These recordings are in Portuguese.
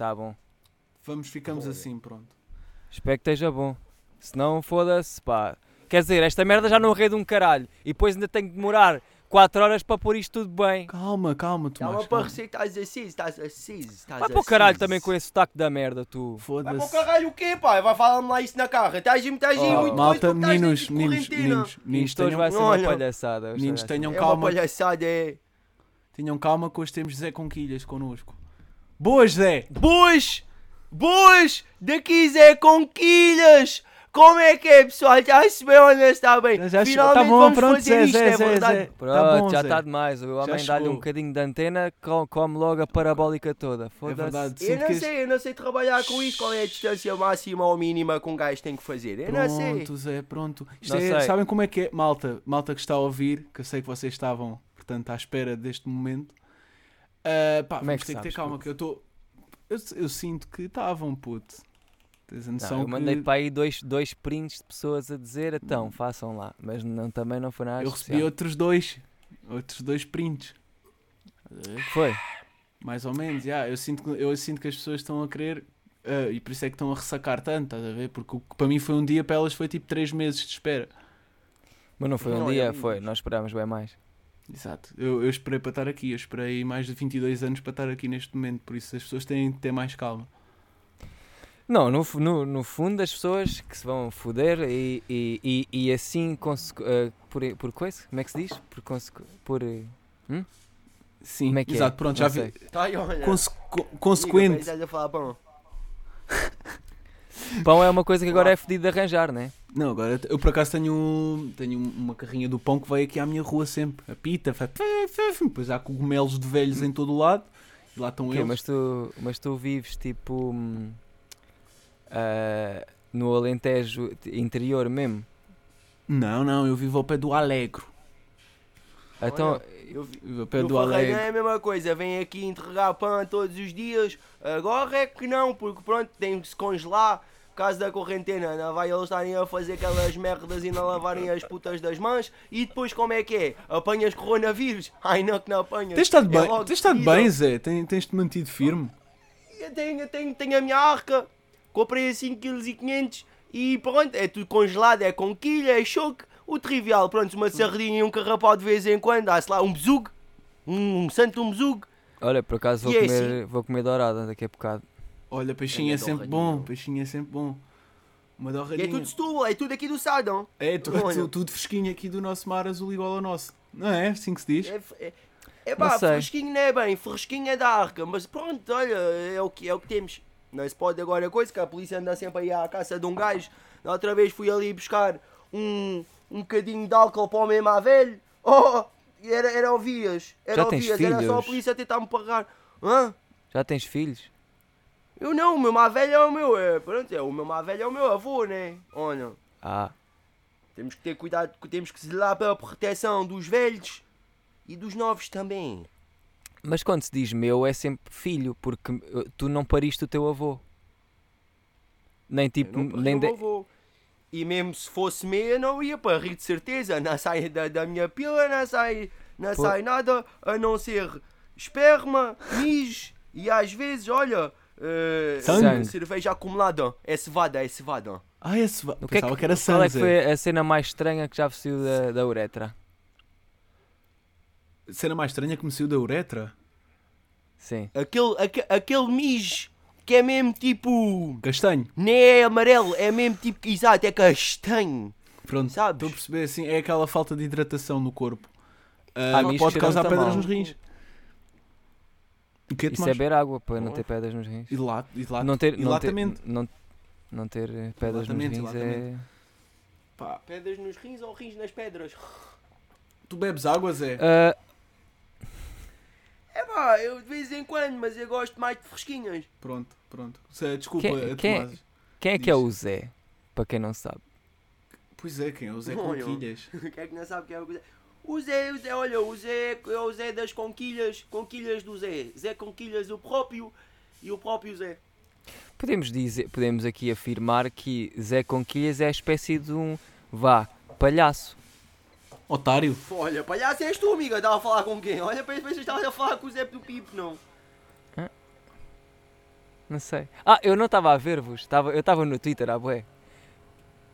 Tá bom. Vamos, ficamos Olha. assim, pronto. Espero que esteja bom. Se não, foda-se, pá. Quer dizer, esta merda já não rei de um caralho. E depois ainda tenho que demorar 4 horas para pôr isto tudo bem. Calma, calma, Tomás. Calma para calma. receita, estás assim, estás assim, estás Vai para o caralho também com esse sotaque da merda, tu. Vai para o Foda-se. caralho o quê, pá? Vai falar-me lá isso na carra. Estás aí, estás aí Oh, muito Malta, doido porque estás meninos, dentro de meninos, quarentena. meninos, meninos, Isto hoje vai tenham, ser uma Olha, palhaçada. hoje meninos, vai ser. tenham É uma calma, palhaçada, é. tenham calma que hoje temos Zé Conquilhas connosco. Boas, Zé! Boas! Boas! Daqui Zé Conquilhas! Como é que é, pessoal? Está-se bem ou não está bem? Já- já chegou. Finalmente Tá bom, vamos pronto, fazer Zé, isto, Zé, é Zé, verdade. Zé. Pronto, Tá bom, já Zé. está demais. O homem dá-lhe chegou. um bocadinho de antena, co- come logo a parabólica toda. É Foda-se. verdade. Eu sinto não que sei, eu não sei trabalhar com isto. Qual é a distância máxima ou mínima que um gajo tem que fazer? Eu não sei. Pronto, Zé, pronto. Isto Não é- sei. sabem como é que é? Malta, malta que está a ouvir, que eu sei que vocês estavam, portanto, à espera deste momento. Ah, pá, Como é que ter sabes, calma, puto? que eu estou. Eu, eu sinto que estavam, puto. Tens a Não, noção eu mandei que para aí dois, dois prints de pessoas a dizer, então, façam lá. Mas não, também não foi nada eu recebi especial. outros dois. Outros dois prints. Foi. Mais ou menos, já. Eu, sinto, que- eu sinto que as pessoas estão a querer. ah, e por isso é que estão a ressacar tanto, estás a ver? Porque o que para mim foi um dia, para elas foi tipo 3 meses de espera. Mas não foi um Não, dia, é foi. muito. Nós esperámos bem mais. Exato. Eu, eu esperei para estar aqui. Eu esperei mais de 22 anos para estar aqui neste momento. Por isso as pessoas têm de ter mais calma. Não, no, no, no fundo as pessoas que se vão foder e, e, e, e assim eh, por, por coisa, como é que se diz? Por, por eh, Sim, Como é que é? exato. Pronto, Não já vi. sei. Tá aí, olha. Conse- consequente. estás a falar pão. Pão é uma coisa que agora é fedido de arranjar, né? Não, agora eu por acaso tenho, tenho uma carrinha do pão que vai aqui à minha rua sempre. Apita, faz... depois há cogumelos de velhos em todo o lado. E lá estão Ok, eles. mas, tu, mas tu vives tipo ah, no Alentejo interior mesmo. Não, não, eu vivo ao pé do Alegro. Então, Olha, eu vi- Vivo ao pé No do não é a mesma coisa, vem aqui entregar pão todos os dias. Agora é que não, porque pronto, tem que se congelar. Caso da quarentena, não vai eles estarem a fazer aquelas merdas e não lavarem as putas das mãos. E depois como é que é? Apanhas coronavírus? Ai não que não apanhas. Tens estado É bem, tens estado bem Zé? Tens- Tens-te mantido firme? Eu tenho, eu tenho, tenho a minha arca. Comprei a 5,5 kg e pronto, é tudo congelado, é com quilha, é choque. O trivial, pronto, uma sardinha e um carrapau de vez em quando, há-se lá um besugo, um, um santo um besugo. olha, por acaso vou E é comer, vou comer dourada daqui a bocado. Olha, peixinho é Grande sempre bom. Peixinho é sempre bom. Uma E é dorradinha. tudo Setúbal, é tudo aqui do Sadão. É, tu- Olha. tu- tudo fresquinho aqui do nosso mar azul igual ao nosso. Não é? Assim que se diz? É, é, é pá, fresquinho não é bem, fresquinho é da arca, mas pronto, olha, é o que, é o que temos. Não se pode agora coisa, que a polícia anda sempre aí à caça de um gajo. Da outra vez fui ali buscar um, um bocadinho de álcool para o mesmo à velho. Oh, era, era o Vias, era Já o tens Vias, era só a filhos? polícia a tentar me pagar. Hã? Já tens filhos? Eu não, o meu má velho é o meu, é, pronto, é, o meu má velho é o meu avô, né? Olha, Ah, temos que ter cuidado, temos que zelar pela proteção dos velhos e dos novos também. mas quando se diz meu é sempre filho, porque eh, tu não pariste o teu avô. Nem tipo, Eu não nem de... o avô. E mesmo se fosse meia, não ia para rir de certeza. Não sai da, da minha pila, não sai, não Pô. sai nada a não ser esperma, mijo e às vezes, olha, eh, Sangue. cerveja acumulada. É cevada, é cevada. Ah, esse va- O que é Pensava que, que era qual é que sangue. foi a cena mais estranha que já vestiu da, da uretra? Cena mais estranha que me saiu da uretra? Sim. Aquele, aque- aquele mijo que é mesmo tipo. Castanho. Nem é amarelo, é mesmo tipo. Exato, é castanho. Pronto, Sabes? estou a perceber assim. É aquela falta de hidratação no corpo. Ah, mas pode causar pedras mal. nos rins. O que é Isso é beber água para não ter pedras nos rins. E lá, e lá, Não ter, não ter, Exatamente. não, não ter eh, pedras nos Exatamente, rins é... exatamente. Pá, Pedras nos rins ou rins nas pedras? tu bebes água, Zé? Ah, É pá, eu de vez em quando, mas eu gosto mais de fresquinhas. Pronto, pronto. Zé, desculpa, Quem- eh, quem- Tomás. quem é que é o Zé? Para quem não sabe. Pois é, quem é o Zé Olha. Conquilhas? Quem é que não sabe quem é o Zé? O Zé, o Zé, olha, o Zé é o Zé das conquilhas, conquilhas do Zé. Zé Conquilhas, o próprio e o próprio Zé. Podemos, dizer, podemos aqui afirmar que Zé Conquilhas é a espécie de um, vá, palhaço. Otário. Olha, palhaço és tu, amiga, estava a falar com quem? Olha, para ver se estavas a falar com o Zé do Pipo, não. Não sei. Ah, eu não estava a ver-vos. Eu estava no Twitter, ah, bué.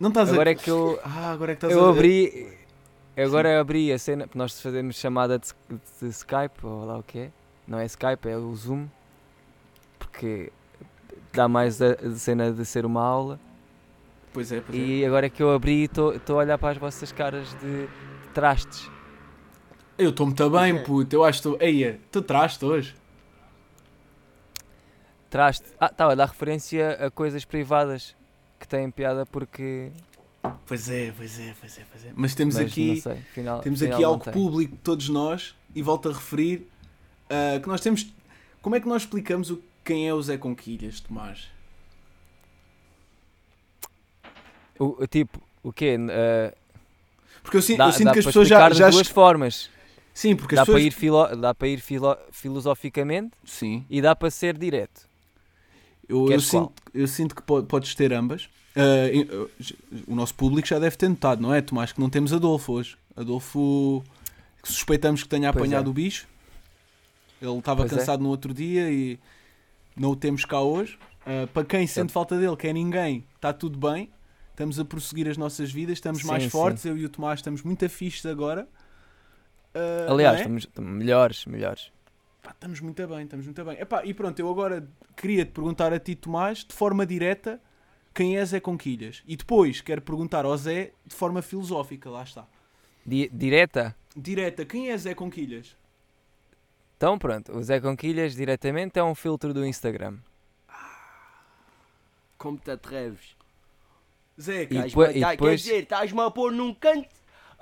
Não estás Agora a... é que eu, Ah, agora é que estás eu a... abri. Eu Agora abri a cena. Nós fazemos chamada de, de Skype, ou lá o que é. Não é Skype, é o Zoom. Porque dá mais a, a cena de ser uma aula. Pois é, pois é. E agora é que eu abri e estou a olhar para as vossas caras de, de trastes. Eu estou muito bem, puto. Eu acho que estou... Eia, tu traste hoje. Traste. Ah, estava a dar referência a coisas privadas que têm piada porque. Pois é, pois é, pois é, pois é. Mas temos mas aqui... Sei, final, Temos final aqui algo tem. público de todos nós e volto a referir ah, que nós temos. Como é que nós explicamos o, quem é o Zé Conquilhas, Tomás? O, o tipo, o quê? Ah, Porque eu, sinto- dá eu sinto que as pessoas já. já duas formas. Sim, porque Dá as pessoas. para ir, filo, dá para ir filo, filosoficamente Sim. e dá para ser direto. Eu, eu, sinto, eu sinto que po- podes ter ambas. Ah, j- o nosso público já deve ter notado, não é, Tomás? Que não temos Adolfo hoje. Adolfo, que suspeitamos que tenha apanhado é. o bicho. Ele estava Pois é. cansado no outro dia e não o temos cá hoje. Ah, para quem sente falta dele, que é ninguém, está tudo bem. Estamos a prosseguir as nossas vidas, estamos mais Sim, fortes. Eu e o Tomás estamos muito afixos agora. Ah, Aliás, é? estamos, estamos melhores, melhores. Pá, estamos muito bem, estamos muito bem. Epá, e pronto, eu agora queria te perguntar a ti, Tomás, de forma direta, quem é Zé Conquilhas? E depois quero perguntar ao Zé de forma filosófica, lá está. Di- direta? Direta, quem é Zé Conquilhas? Então pronto, o Zé Conquilhas diretamente é um filtro do Instagram. Como te atreves? Zé, E depois- Quer dizer, estás-me a pôr num canto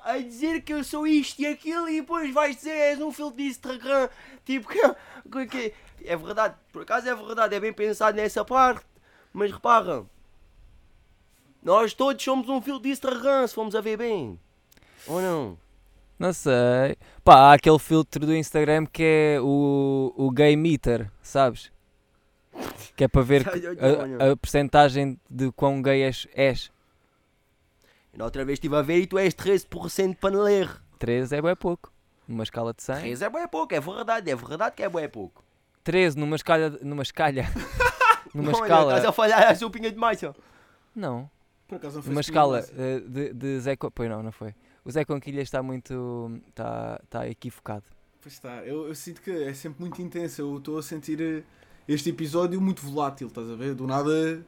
a dizer que eu sou isto e aquilo e depois vais dizer és um filtro de Instagram. Tipo, que, que, que- é verdade, por acaso é verdade, é bem pensado nessa parte. Mas repara, nós todos somos um filtro de Instagram, se formos a ver bem. Ou não? Não sei. Pá, há aquele filtro do Instagram que é o, o gay meter, sabes? Que é para ver a, a percentagem de quão gay és. és. Na outra vez estive a ver e tu és 13% paneleiro. 13 é bem pouco. Numa escala de 100. 13 é bué pouco, é verdade, é verdade que é bué pouco. 13 numa escala. Numa escalha. numa Olha, escala. Estás a falhar a sopinha de massa. Não. Por acaso não foi assim escala eh, de, de Zé. Con- Pois não, não foi. O Zé Conquilhas está muito. Está, está equivocado. Pois está, eu, eu sinto que é sempre muito intenso. Eu estou a sentir eh, este episódio muito volátil, estás a ver? Do nada.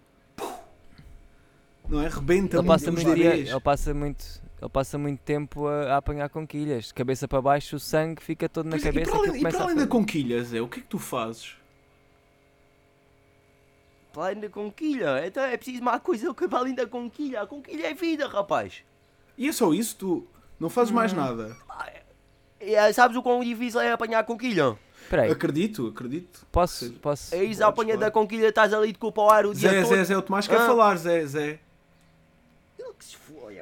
Não é? Rebenta Ele passa, muito dia- ele, passa muito, ele passa muito tempo a, a apanhar conquilhas. De cabeça para baixo, o sangue fica todo na Pois, cabeça. e para além, e para além da fazer- conquilha, Zé, o que é que tu fazes? Para além da conquilha, então é preciso mais coisa que para além da conquilha. A conquilha é vida, rapaz. E é só isso? Tu não fazes mais Hum. nada? E, eh, sabes o quão difícil é apanhar a conquilha? Espera aí, Acredito, acredito. posso, posso, É isso, a apanha da conquilha, estás ali de culpa ao ar o dia Zé, todo. Zé, Zé, o Tomás quer Ah. falar, Zé, Zé. Ele que se foi,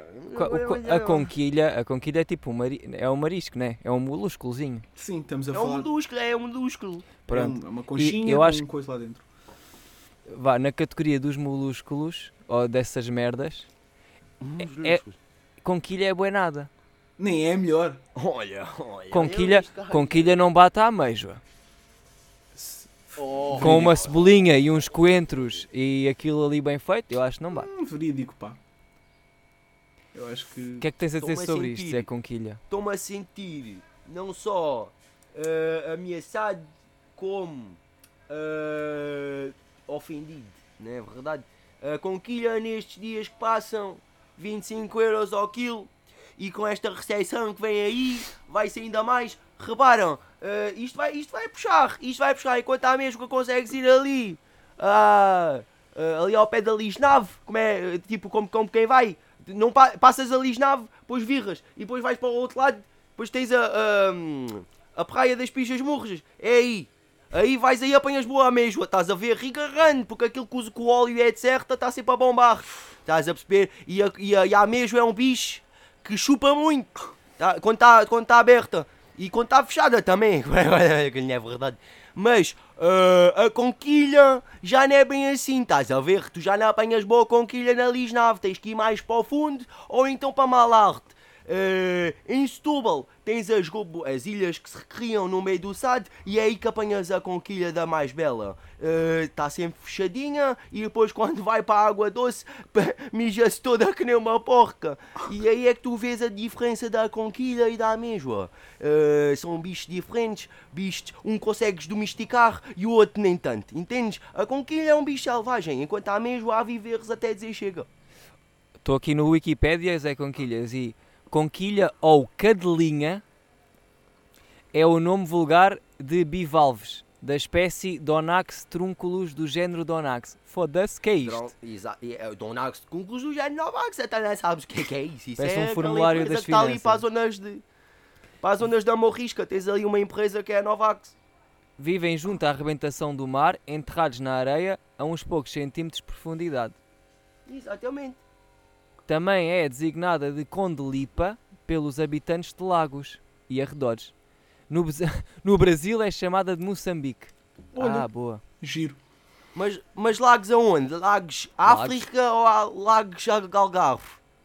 a conquilha, a conquilha é tipo um, mari é um marisco, né? É um molúsculozinho. Sim, estamos a É um falar. músculo, é um músculo. Pronto. É uma conchinha eu com acho- coisa lá dentro. Vá, na categoria dos molúsculos, ou dessas merdas, é- conquilha é bué nada. Nem é melhor. Olha, olha. Conquilha, conquilha não bate à ameijoa. Oh, Com uma cebolinha e uns coentros e aquilo ali bem feito, eu acho que não bate. Hum, verídico, pá. Eu acho que. O que é que tens a dizer sobre isto, sentir. Zé Conquilha? Estou-me a sentir não só eh, ameaçado como eh, ofendido, não é verdade? A conquilha nestes dias que passam 25 euros ao quilo e com esta recessão que vem aí vai ser ainda mais. Reparam, eh, isto, vai, isto vai puxar, isto vai puxar enquanto há mesmo que consegues ir ali, ah, ah, ali ao pé da Lisnave, como é, tipo como, como quem vai, não pa- passas a Lisnave, depois virras e depois vais para o outro lado, depois tens a, a, a praia das Pichas Murras, é aí. Aí vais aí apanhas boa ameijoa, estás a ver rigarrando, porque aquilo que, usa- que o óleo é certa está sempre a bombar. Estás a perceber? E a, e a, e a ameijoa é um bicho que chupa muito. Tá? Quando está quando tá aberta. E quando está fechada também. que não é verdade. Mas ah, a conquilha já não é bem assim, estás a ver? Tu já não apanhas boa conquilha na Lisnave, tens que ir mais para o fundo ou então para Malarte. Eh, em Setúbal tens as, as ilhas que se criam no meio do SAD e é aí que apanhas a conquilha da mais bela. Está sempre fechadinha e depois quando vai para a água doce mija-se toda que nem uma porca. E aí é que tu vês a diferença da conquilha e da amêijoa. Eh, são bichos diferentes, bichos, um consegues domesticar e o outro nem tanto, entendes? A conquilha é um bicho selvagem, enquanto a amêijoa há viveres até dizer chega. Estou aqui no Wikipédia, Zé Conquilhas, e conquilha ou cadelinha é o nome vulgar de bivalves, da espécie Donax trunculus do género Donax. Foda-se, que é isto? Exato. Donax concursos do género Novax, até nem sabes o que é que é isso. Isso Parece é um formulário das que está ali finanças. para as zonas de. Para as zonas da Morrisca, tens ali uma empresa que é a Novax. Vivem junto à arrebentação do mar, enterrados na areia a uns poucos centímetros de profundidade. Exatamente. Também é designada de condelipa pelos habitantes de lagos e arredores. No, no Brasil é chamada de Moçambique. Olha. Ah, boa. Giro. Mas, mas lagos aonde? Lagos África ou há lagos Algarve?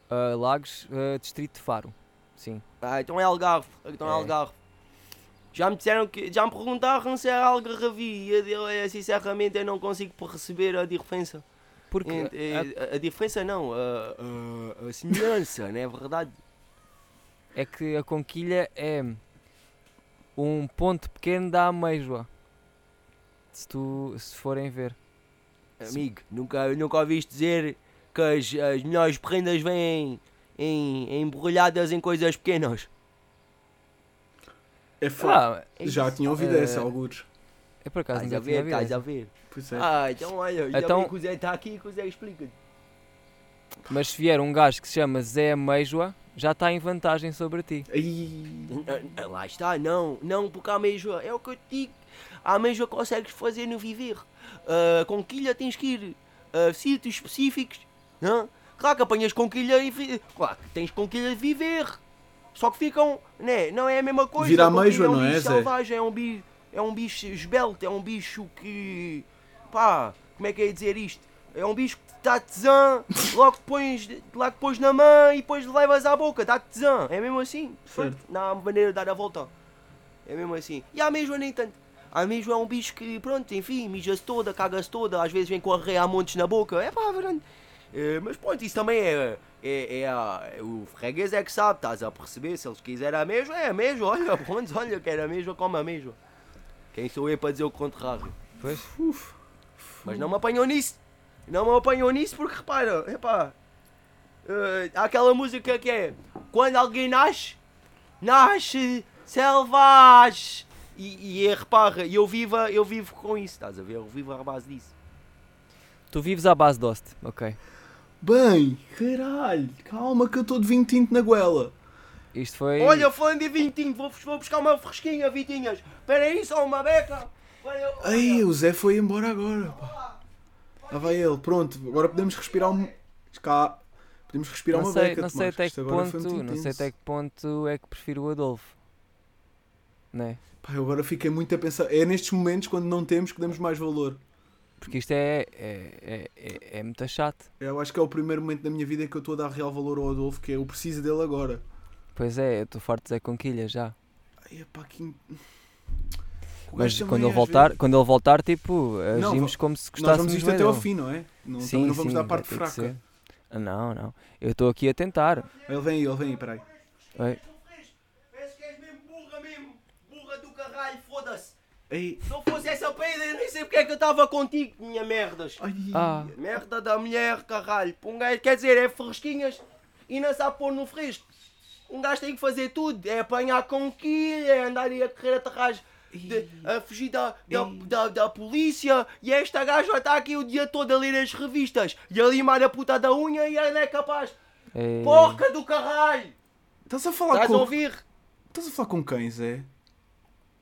Ah, lagos, ah, distrito de Faro. Sim. Ah, então é Algarve. Então é É. Algarve. Já me disseram que. Já me perguntaram se era Algarve e eu, eu, sinceramente eu não consigo perceber a diferença. Porque Ent- eh, a- a, a diferença não, a, a, a semelhança, não é verdade? é que a conquilha é um ponto pequeno da ameijoa. Se, tu, se forem ver. Amigo, nunca, nunca ouviste dizer que as, as melhores prendas vêm em, embrulhadas em coisas pequenas? É foda. Ah, Já tinha ouvido eh, essa, alguns. É por acaso Estás a nunca ver, estás a ver. Pois é. Ah, então olha, ainda Então- que o Zé está aqui que o Zé explica. Mas se vier um gajo que se chama Zé Ameijoa, já está em vantagem sobre ti. Ai, Ah, Lá está, não, não, porque a ameijoa, é o que eu te digo, a ameijoa consegues fazer no viver. Ah, conquilha tens que ir a sítios específicos, não? Claro que apanhas conquilha e vi- claro que tens conquilha de viver. Só que ficam, né, não é a mesma coisa. Vira a conquilha ameijoa, é um não é, bicho Zé? selvagem, é um bicho, é um bicho esbelto, é um bicho que, pá, como é que é dizer isto? É um bicho que está tesão, logo pões, logo pões na mão e depois levas à boca, dá tesão, é mesmo assim. Certo. Não há maneira de dar a volta. É mesmo assim. E a ameijoa nem tanto. A ameijoa é um bicho que, pronto, enfim, mija-se toda, caga-se toda, às vezes vem com a montes na boca. É pá, verdade. É, mas pronto, isso também é, é, é, a- é o freguês é que sabe, estás a perceber, se eles quiserem ameijoa, é ameijoa, olha, pronto, olha, quer ameijoa, come ameijoa. Quem sou eu para dizer o contrário? Pois. Mas não me apanhou nisso. Não me apanhou nisso porque repara, epá. eh, há aquela música que é Quando alguém nasce, nasce selvagem. E, e é, repara, eu vivo, eu vivo com isso, estás a ver? Eu vivo à base disso. Tu vives à base de hoste, ok. Bem, caralho, calma que eu estou de vinho tinto na goela. Isto foi. Olha, falando de vintinho, vou, vou buscar uma fresquinha, Vitinhas. Espera aí, só uma beca. Olha, olha. Ai, o Zé foi embora agora. pá. Lá vai ele, pronto, agora podemos respirar um. Cá. Podemos respirar não uma sei, beca, não sei até que ponto, não sei até que ponto é que prefiro o Adolfo. Né? Pá, eu agora fiquei muito a pensar. É nestes momentos quando não temos que damos mais valor. Porque isto é, é, é, é, é muito chato. Eu acho que é o primeiro momento da minha vida em que eu estou a dar real valor ao Adolfo, que é eu preciso dele agora. Pois é, eu estou farto de Zé Conquilha já. Ai, pá, que. Mas quando ele voltar, vezes- quando ele voltar, tipo, Não, agimos como se Nós gostássemos vamos isto até ao fim, não é? Não, Sim, não vamos sim, dar parte fraca. Não, não. Eu estou aqui a tentar. Ele vem aí, ele vem aí, peraí. Oi. Parece que és mesmo burra mesmo. Burra do caralho, foda-se. Ei, Se não fosse essa peida, eu nem sei porque é que eu estava contigo, minha merdas. ai, Ah, Merda da mulher, caralho. Um gajo, quer dizer, é fresquinhas e não sabe pôr no fresco. Um gajo tem que fazer tudo. É apanhar com quilha, é andar aí a correr atrás, de, a fugir da, da, da, da polícia. E esta gaja está aqui o dia todo a ler as revistas e a limar a puta da unha e ela é capaz. é... Porca do caralho! Estás a falar Estás a com. ouvir? Estás a falar com quem, Zé?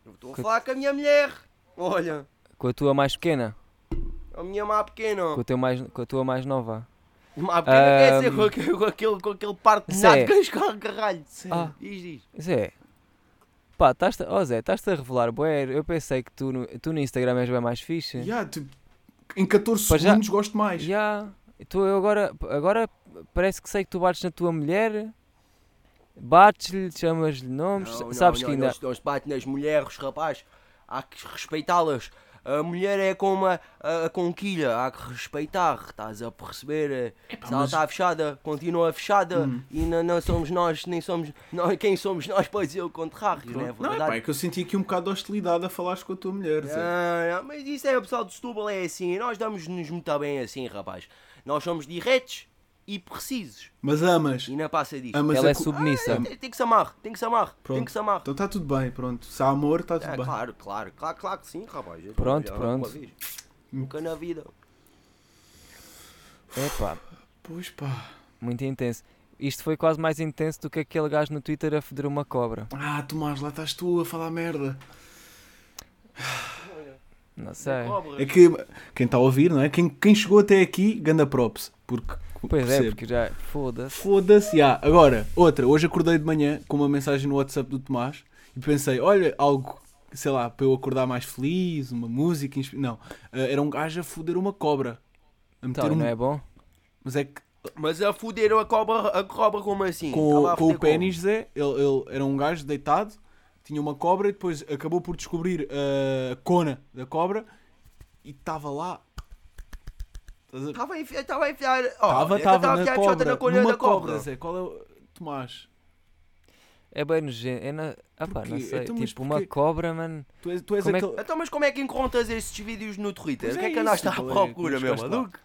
Eu Estou a falar com a minha mulher. Olha, Com a tua mais pequena, a minha má pequena. com a, teu mais, com a tua mais nova. Pequena quer dizer com aquele, com aquele, com aquele parque de Zé. nádegas, caralho. Ah. Diz, diz. Zé, pá, estás oh Zé, estás-te a revelar, bué, eu pensei que tu no, tu no Instagram és bem mais fixe. Já, tipo, em 14 Pá, já- segundos gosto mais. Já, tu eu agora, agora parece que sei que tu bates na tua mulher. Bates-lhe, chamas-lhe nomes, Não, não, sabes não, que ainda. Não, se- não se bate nas mulheres, rapaz. Há que respeitá-las. A mulher é como a, a, a conquilha, há que respeitar, estás a perceber? Se ela mas- está fechada, continua fechada Hum. e não, não somos nós, nem somos nós, quem somos nós para dizer o contrário, não é Pronto. Não, verdade? pá, é que eu senti aqui um bocado de hostilidade a falares com a tua mulher. Ah, mas isso é o pessoal de Setúbal, é assim, nós damos-nos muito bem assim, rapaz. Nós somos diretos e precisos Mas amas. e não passa disto. Amas Ela é cu- submissa. Tem, tem que se amar, tem que se amar, tem Pronto. que se amar. Então está tudo bem, pronto. Se há amor, está tudo Ah, bem. claro, claro, claro, claro que sim, rapaz. Eu Pronto, pronto. Nunca na vida. Epá, Pois pá. muito intenso. Isto foi quase mais intenso do que aquele gajo no Twitter a foder uma cobra. Ah, Tomás, lá estás tu a falar merda. Não sei. É que quem está a ouvir, não é? Quem, quem chegou até aqui, ganda props. Porque, Pois é, percebe. porque já. Foda-se. Foda-se, já. Agora, outra. Hoje acordei de manhã com uma mensagem no WhatsApp do Tomás e pensei, olha, algo, sei lá, para eu acordar mais feliz, uma música. inspi- Não, eh, era um gajo a foder uma cobra. A meter Então, um... não é bom? Mas é que Mas a foder a cobra, a cobra como assim? com, com o pênis, Zé, ele, ele era um gajo deitado, tinha uma cobra e depois acabou por descobrir a cona da cobra e estava lá. Estava a enfiar, estava a enfiar. Estava, eu estava a cobra. na colher da cobra. cobra, Zé. Qual é o. Tomás, É bem nojento. É na... Ah pá, não sei. Então, mas tipo, uma porquê? cobra, mano. tu és, tu és Como é que- aquele. Então, mas como é que encontras esses vídeos no Twitter? Pois o que é é que andaste à é? procura, meu lá? maluco?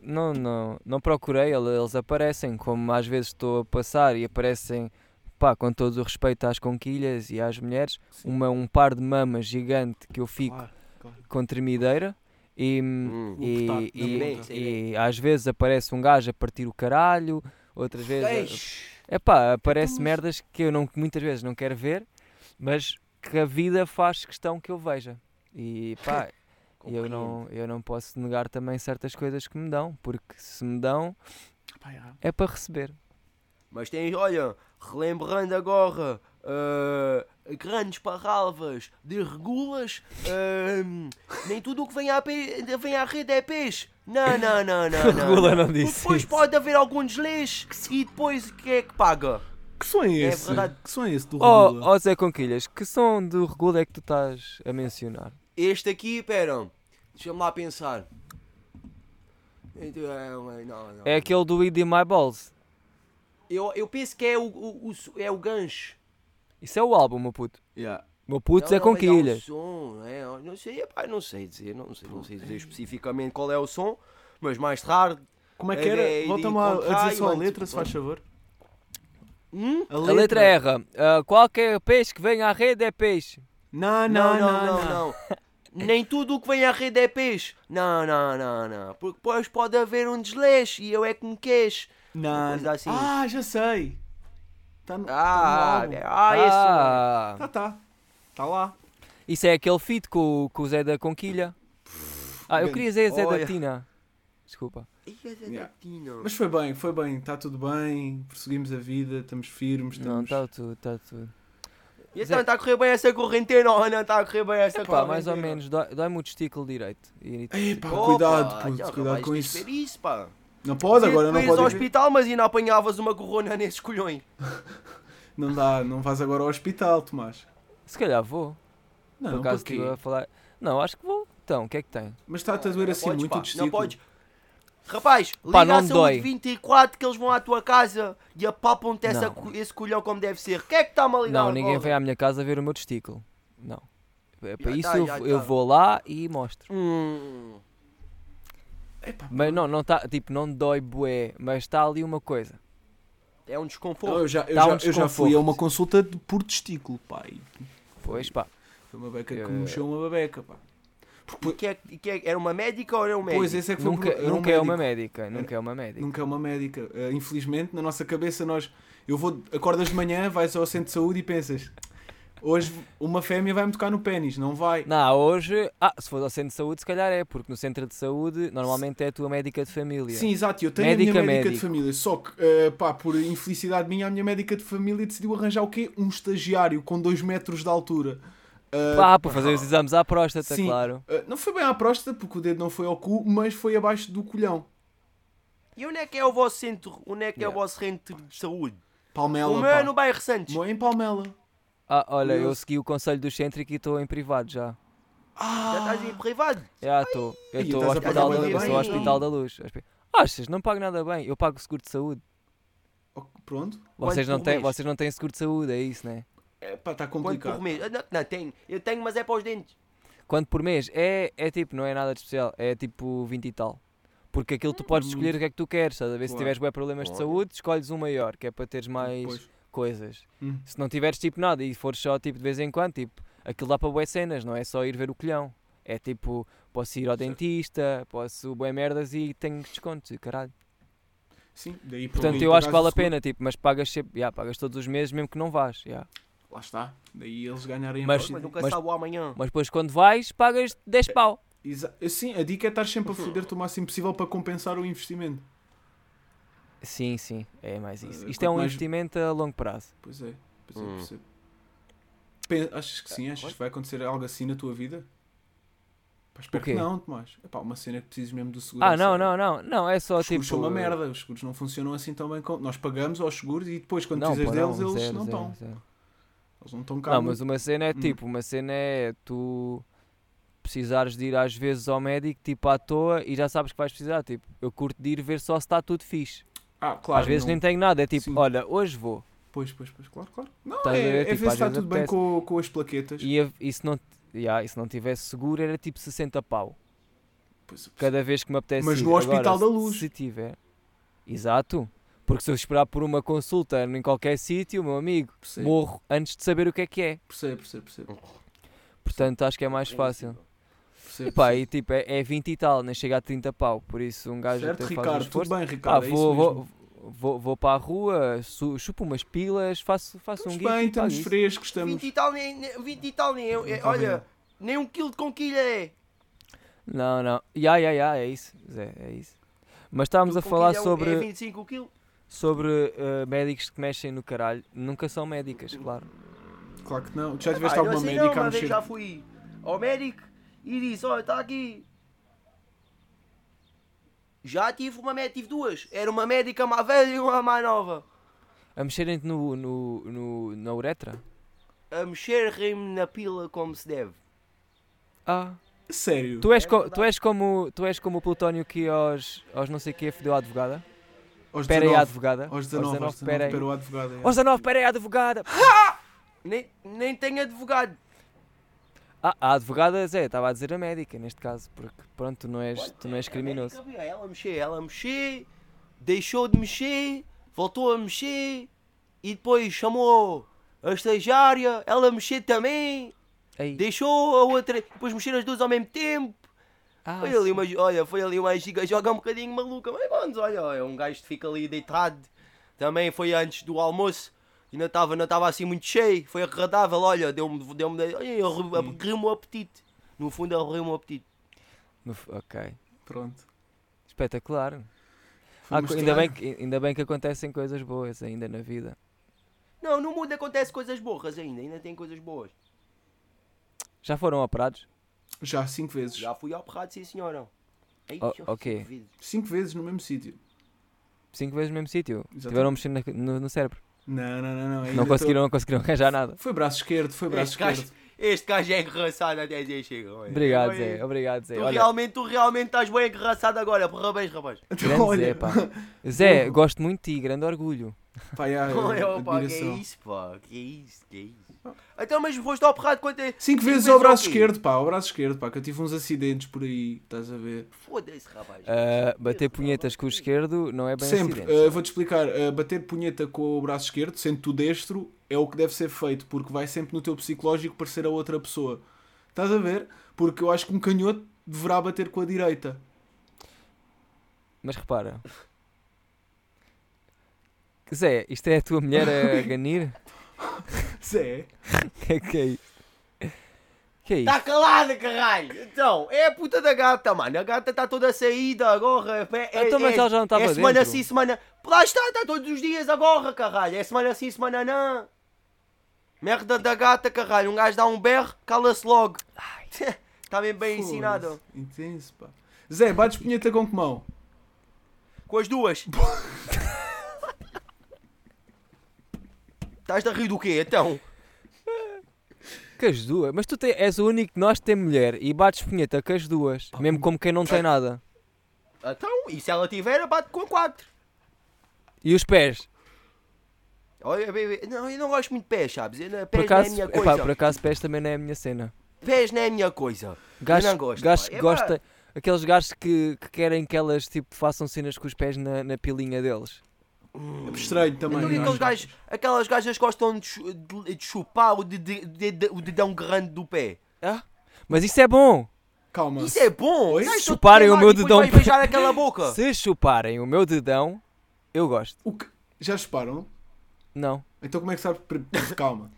Não, não, não procurei, ele- eles aparecem, como às vezes estou a passar e aparecem, pá, com todo o respeito às conquilhas e às mulheres, Sim. uma, um par de mamas gigante que eu fico Claro, claro. com tremideira e, Hum. e, portátil, e- bem, e às vezes aparece um gajo a partir o caralho, outras vezes... É pá, aparece Então, mas- merdas que eu não, muitas vezes não quero ver, mas que a vida faz questão que eu veja. E pá, eu não, eu não posso negar também certas coisas que me dão, porque se me dão Pá, é para receber. Mas tens, olha, relembrando agora ah, grandes parralvas de regulas, nem tudo o que vem à, pe- vem à rede é peixe. Não, não, não, não. não, Regula não disse Depois isso. pode haver algum desleixo e depois quem é que paga? Que som é É esse? verdade. que som é esse do Oh, Regula? oh Zé Conquilhas, que som do Regula é que tu estás a mencionar? Este aqui, pera, deixa-me lá pensar. Então, é, Não, não. É aquele do Eat My Balls. Eu, eu penso que é o, o, o- é o gancho. Isso é o álbum, meu puto. Yeah. Meu puto Não, Zé não, mas é som, é, eu não sei, epá, não sei dizer, não sei, não sei dizer especificamente qual é o som, mas mais tarde. Como é que É, era? é, Volta-me a- dizer só a letra, se faz favor. Hum? A A letra erra. Ah, qualquer peixe que vem à rede é peixe. Não, Não, não, não, não. Nem tudo o que vem à rede é peixe. Não, não, não, não. Porque depois pode haver um desleixo e eu é que me queixo. Não, assim. Ah, já sei. Tá no, Ah, tá ah, som. Ah, Tá, tá. Tá lá. isso é aquele feat com, o- com o Zé da Conquilha. Ah, eu queria dizer Zé da Olha. Tina. Desculpa. Yeah. Mas foi bem, foi bem. Está tudo bem. Prosseguimos a vida. Estamos firmes. Não, Estamos... está tudo, está tudo. E então está a correr bem essa correntena ou não está a correr bem essa Pá, correntena? mais ou menos, dói- dói-me o testículo direito. E- Epá, Opa, cuidado, puto, cuidado com isso. isso, pá. Não pode agora, não pode. ao hospital, mas ainda apanhavas uma corona nesses colhões. Não dá, não vais agora ao hospital, Tomás. Se calhar vou. Não, Por acaso estive a falar. Não, acho que vou. Então, o que é que tem? Mas está-te a doer assim podes, muito pá, o testículo. Não podes. Rapaz, Pá, liga me saúde dói. 24 que eles vão à tua casa e apapam-te esse colhão como deve ser. Quem é que está-me a ligar Não, ninguém agora? vem à minha casa ver o meu testículo. Não. É para Já isso tá, eu tá. vou lá e mostro. Hum, Epá, Mas não, não tá, tipo, não dói bué, mas está ali uma coisa. é um desconforto. eu já, eu já, um eu já fui desconforto. a uma consulta de- por testículo, pá. e Pois pá. Foi uma beca que Eu- me mexeu uma babeca, pá. E que é, e que é- era uma médica ou era um médico? Pois, esse é que foi o Nunca, pro- era um nunca é uma médica. Nunca é uma médica. Nunca é uma médica. Eh, infelizmente, na nossa cabeça, nós. Eu vou. Acordas de manhã, vais ao centro de saúde e pensas. Hoje uma fêmea vai-me tocar no pênis, não vai. Não, hoje. Ah, se for ao centro de saúde, se calhar é, porque no centro de saúde normalmente é a tua médica de família. Sim, exato, eu tenho Médica, a minha médica de médico. família, só que, eh, pá, por infelicidade minha, a minha médica de família decidiu arranjar o quê? Um estagiário com 2 metros de altura. Eh, Pá, para fazer os exames à próstata, Sim. claro. eh, não foi bem à próstata, porque o dedo não foi ao cu, mas foi abaixo do colhão. E onde é que é o vosso centro? Onde é que é o Yeah. vosso centro de saúde? Palmela, O meu é no bairro Santos. É em Palmela. Ah, olha, eu segui o conselho do Cêntrico e estou em privado já. Ah! Já estás em privado. Já estou. Eu estou ao Hospital, da, eu bem. sou ao Hospital da Luz. Achas? Não pago nada bem. Eu pago seguro de saúde. Oh, Pronto. Vocês Quanto não, têm, vocês não têm seguro de saúde, é isso, né? É pá, está Quanto complicado. por mês? Ah, Não, não, tenho. Eu tenho, mas é para os dentes. Quanto por mês? É, é tipo, não é nada de especial. É tipo 20 e tal. Porque aquilo tu podes escolher o que é que tu queres. Estás a ver? Se Claro. tiveres bem problemas de saúde, escolhes um maior, que é para teres mais Pois. Coisas. Hum. Se não tiveres tipo nada e fores só tipo de vez em quando, tipo, aquilo dá para boas cenas, não é só ir ver o colhão. É tipo, posso ir ao Certo. dentista, posso boé merdas e tenho descontos e caralho. Sim, daí por Portanto, eu acho que vale a pena, tipo, mas pagas sempre, yeah, pagas todos os meses mesmo que não vás. yeah. Lá está. Daí eles ganharem a Mas-. Mas nunca mas- sabe o amanhã. Mas depois quando vais, pagas 10 pau. Exa- Sim, a dica é estar sempre a foder-te o máximo possível para compensar o investimento. Sim, sim, é mais isso. Eh, Isto é um mais- investimento a longo prazo. Pois é, pois é, Hum. percebo. Achas que sim? Achas que vai acontecer algo assim na tua vida? Pá, espero que não, Tomás. É pá, uma cena que precises mesmo do seguro. Ah, não, não, não, não, é só Os tipo. seguros são uma merda, os seguros não funcionam assim tão bem como. Nós pagamos aos seguros e depois, quando Não, precisas deles, não, eles zero, não zero, estão. zero. Eles não estão cá. Não, muito. mas uma cena é Hum. tipo, uma cena é tu precisares de ir às vezes ao médico, tipo à toa, e já sabes que vais precisar. Tipo, eu curto de ir ver só se está tudo fixe. Ah, claro. às vezes não- nem tenho nada, é tipo, Sim. olha, hoje vou. Pois, pois, pois, claro, claro. Não, Estás é, ver? é Tipo, ver se está tudo bem com, com as plaquetas. E, a- e se, não, yeah, e se não tivesse seguro era tipo 60 pau. Pois, Cada vez que me apetece Mas ir. no Hospital Agora, da Luz. Se tiver. Exato. Porque se eu esperar por uma consulta em qualquer sítio, meu amigo, percebo, morro antes de saber o que é que é. percebo, percebo, percebo. Portanto, acho que é mais fácil. Percebo, E pá, e tipo, é, é 20 e tal, nem chega a 30 pau. Por isso um gajo Certo, até faz um Ricardo, esforço. tudo bem, Ah, Ricardo. é vou, isso vou, mesmo. vou, vou para a rua, su, chupo umas pilas, faço, faço um Estamos guito bem, estamos isso. frescos, estamos. 20 e tal, nem, nem- 20 e tal, nem, é, olha, nem um quilo de conquilha é. Não, não. Ya, ya, ya, é isso. Zé, é isso. Mas estávamos a Tudo falar é sobre, É 25 quilos. sobre eh, médicos que mexem no caralho. Nunca são médicas, claro. Claro que não. Já Ah, tiveste eu alguma sei médica não, a mexer? já fui ao médico e disse, olha, está aqui. Já tive uma médica, tive duas. Era uma médica mais velha e uma mais nova. A mexerem-te no, no, no, na uretra? A mexer rime na pila como se deve. Ah. Sério? Tu és, É co- tu és, como, tu és como o Plutónio que aos, aos não sei o que fodeu a advogada? Aos Espera aí a 19. advogada. Aos 19, aos 19, espera aí. para o advogado. é. Aos 19, espera aí a advogada. Nem, nem tenho advogado. Ah, a advogada, Zé, estava a dizer a médica neste caso, porque pronto, tu não és, tu não és criminoso. A médica Ela mexer, ela mexer, deixou de mexer, voltou a mexer e depois chamou a estagiária, ela mexer também, Ei. deixou a outra, depois mexeram as duas ao mesmo tempo. Ah, Foi ali uma, olha, foi ali uma giga joga um bocadinho maluca, mas vamos, olha, é um gajo que fica ali deitado. Também foi antes do almoço, ainda estava não estava assim muito cheio, foi agradável, olha, deu-me, deu-me, olha, abriu-me o apetite. No fundo, abriu-me o apetite. No ok. Pronto. Espetacular. Ah, ainda, bem que, ainda bem que acontecem coisas boas ainda na vida. Não, no mundo acontece coisas boas ainda, ainda tem coisas boas. Já foram operados? Já cinco vezes. Já fui operado, sim senhora. Ei, Oh, já ok. fui vezes. Cinco vezes no mesmo sítio. Cinco vezes no mesmo sítio. Tiveram a mexer na- no, no cérebro. Não, não, não. não. Não tô- conseguiram, não conseguiram arranjar nada. Foi braço esquerdo, foi braço Este gajo, esquerdo. este gajo é engraçado até dizer chega. olha. Obrigado, Zé. Obrigado, Zé. Tu Olha, realmente, tu realmente estás bem engraçado agora. Parabéns, rapaz. Grande olha, Zé, pá. Zé, gosto muito de ti, grande orgulho. pá, já, Olha, pá, que é isso, pá. Que é isso, que é isso. Então, mas foste operado quanto é? Cinco vezes vezes ao braço esquerdo, pá, ao braço esquerdo, pá, que eu tive uns acidentes por aí, estás a ver? Foda-se, rapaz. Ah, bater punhetas com o esquerdo não é bem Sempre, uh, vou-te explicar, uh, bater punheta com o braço esquerdo, sendo tu destro, é o que deve ser feito, porque vai sempre no teu psicológico parecer a outra pessoa. Estás a ver? Porque eu acho que um canhoto deverá bater com a direita. Mas repara. Zé, isto é a tua mulher a ganir? Zé, que que é isso? Que é isso? Está calada, caralho! Então, é a puta da gata, mano. A gata está toda saída agora. É, Então, mas ela já não estava É semana dentro. sim, semana. Lá está, está todos os dias agora, caralho. É semana sim, semana não. Merda da gata, caralho. Um gajo dá um berro, cala-se logo. Está bem bem ensinado. Intenso, pá. Zé, bates punheta com que mão? Com as duas. Estás a rir do quê, então? Com as duas. Mas tu te- és o único que nós tem mulher e bates punheta com as duas. Mesmo como quem não tem nada. Então, e se ela tiver, bate com quatro. E os pés? Olha, bebê, não, eu não gosto muito de pés, sabes? Eu, não- Por pés não é a acaso, minha epá, coisa. por acaso pés também não é a minha cena. Pés não é a minha coisa. Gajo, não gosto, que É gosta. Aqueles gajos que, que querem que elas tipo, façam cenas com os pés na, na pilinha deles. É estranho também. Então, e não aqueles é? gajos, aquelas gajas gostam de, chu- de- de chupar o, de- de- de- de- o dedão grande do pé. Ah, mas isso é bom! Calma. Isso é bom! Se chuparem o meu dedão-. Se chuparem o meu dedão, eu gosto. O que- Já chuparam? Não. Então como é que sabes? Pre- Calma.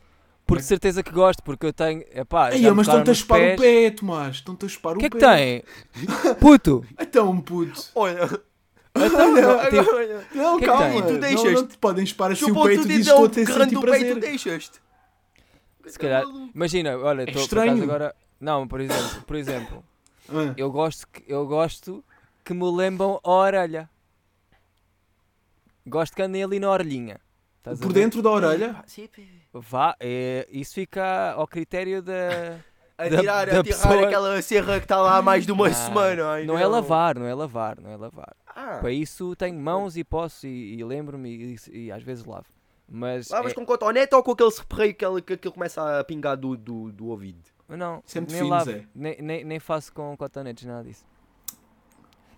Por certeza que gosto, porque eu tenho. Epá, Ei, mas estão-te a chupar pés. o pé, Tomás. Estão-te a chupar O o que é pé. que tem? Puto! Então, puto. Olha, Então, não, tipo. Não, Que é que calma. tem? E tu Não, deixaste? não te podem chupar assim o peito e dizes estou a grande sentir do pé e tu prazer. deixaste. se calhar. Imagina, olha, estou por estranho. acaso agora. Não, por exemplo, por exemplo, Ah, eu gosto que, eu gosto que me lembram a orelha. Gosto que andem ali na orelhinha. Estás Por dentro da orelha. Sim. Vá, é, isso fica ao critério da. A Da- tirar, da a tirar pessoa- aquela serra que está lá há mais de uma Ah, semana. ai, não é lavar, não é lavar, não é lavar. Ah, Para isso tenho mãos e posso e, e lembro-me e, e às vezes lavo. Mas lavas é- com cotonete ou com aquele spray que ele, que começa a pingar do, do, do ouvido? não, Sempre nem finos, lavo, é. nem, nem, nem faço com cotonetes, nada disso.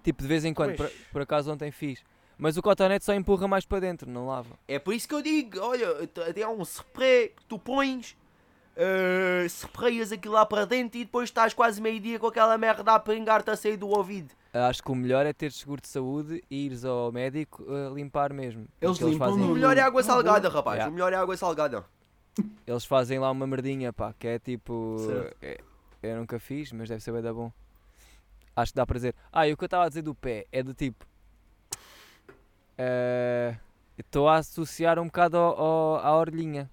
Tipo, de vez em quando, por, por acaso ontem fiz. Mas o cotonete só empurra mais para dentro, não lava. É por isso que eu digo, olha, até há um spray que tu pões, uh, sprayas aquilo lá para dentro e depois estás quase meio-dia com aquela merda a pingar-te a sair do ouvido. Acho que o melhor é ter seguro de saúde e ires ao médico uh, limpar mesmo. Eles limpam O no- melhor é água Ah, salgada, rapaz. Yeah. O melhor é água salgada. Eles fazem lá uma merdinha, pá, que é tipo. É- eu nunca fiz, mas deve ser bem da bom. Acho que dá para dizer. Ah, e o que eu estava a dizer do pé é do tipo. eh, Estou a associar um bocado ao, ao- à orelhinha.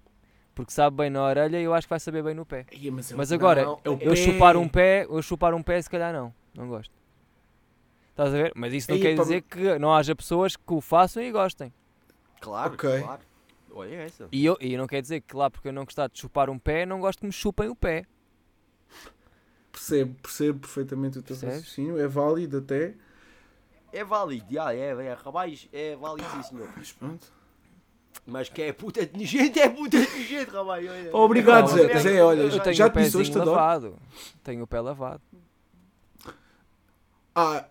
Porque sabe bem na orelha e eu acho que vai saber bem no pé. Ai, mas é Mas agora, Não, é eu chupar um pé, eu chupar um pé, se calhar não. Não gosto. Estás a ver? Mas isso não Aí, quer pá, dizer que não haja pessoas que o façam e gostem. Claro, Ok. claro. Olha essa. E, eu, e não quer dizer que lá porque eu não gostar de chupar um pé, não gosto que me chupem o pé. Percebo, percebo perfeitamente o teu Percebes? raciocínio. É válido até. É válido, já, é, é, rapaz, é válido sim senhor. Mas pronto. Mas que é puta de gente, é puta de gente, rapaz. olha. Obrigado, Zé. olha, Eu já- tenho já o te disse hoje, lavado. Tenho o pé lavado. Ah,